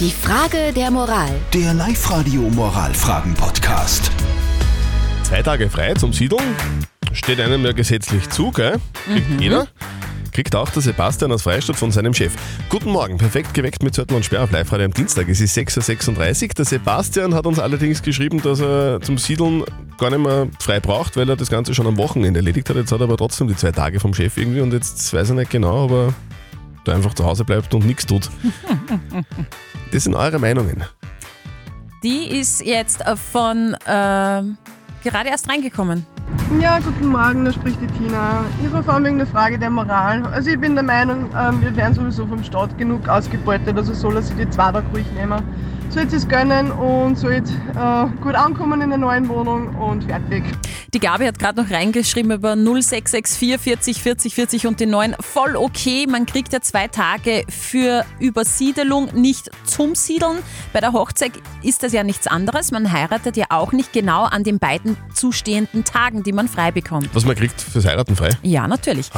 Die Frage der Moral. Der Live-Radio Moralfragen-Podcast. Zwei Tage frei zum Siedeln steht einem ja gesetzlich zu, gell? Kriegt jeder. Kriegt auch der Sebastian aus Freistadt von seinem Chef. Guten Morgen, perfekt geweckt mit Zettel und Sperr auf Live-Radio am Dienstag. Es ist 6.36 Uhr. Der Sebastian hat uns allerdings geschrieben, dass er zum Siedeln gar nicht mehr frei braucht, weil er das Ganze schon am Wochenende erledigt hat. Jetzt hat er aber trotzdem die zwei Tage vom Chef irgendwie und jetzt weiß er nicht genau, ob er da einfach zu Hause bleibt und nichts tut. Das sind eure Meinungen. Die ist jetzt äh, von ähm, gerade erst reingekommen. Ja, guten Morgen, da spricht die Tina. Ich habe vor allem eine Frage der Moral. Also ich bin der Meinung, ähm, wir werden sowieso vom Staat genug ausgebeutet, also soll er sich die zwei Tage ruhig nehmen. Soll es gönnen und soll äh, gut ankommen in der neuen Wohnung und fertig. Die Gabi hat gerade noch reingeschrieben über 0664 40 40 40 und die 9. Voll okay, man kriegt ja zwei Tage für Übersiedelung, nicht zum Siedeln. Bei der Hochzeit ist das ja nichts anderes. Man heiratet ja auch nicht genau an den beiden zustehenden Tagen, die man frei bekommt. Was man kriegt fürs Heiraten frei. Ja, natürlich.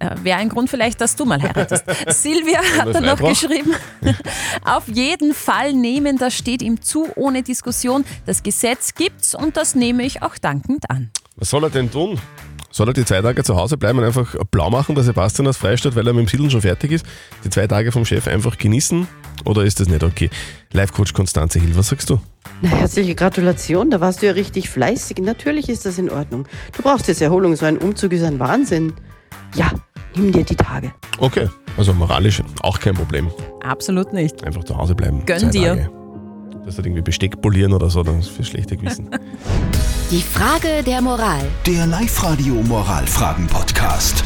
Äh, Wäre ein Grund vielleicht, dass du mal heiratest. Silvia hat dann noch braucht. geschrieben, auf jeden Fall nehmen, das steht ihm zu, ohne Diskussion. Das Gesetz gibt's und das nehme ich auch dankend an. Was soll er denn tun? Soll er die zwei Tage zu Hause bleiben und einfach blau machen, der Sebastian aus Freistadt, weil er mit dem Siedeln schon fertig ist? Die zwei Tage vom Chef einfach genießen? Oder ist das nicht okay? Live-Coach Konstanze Hill, was sagst du? Na, herzliche Gratulation, da warst du ja richtig fleißig. Natürlich ist das in Ordnung. Du brauchst jetzt Erholung, so ein Umzug ist ein Wahnsinn. Ja, nimm dir die Tage. Okay, also moralisch auch kein Problem. Absolut nicht. Einfach zu Hause bleiben. Gönn zwei dir. Tage. Das hat irgendwie Besteck polieren oder so, das ist für schlechte Gewissen. Die Frage der Moral. Der Live-Radio Moralfragen-Podcast.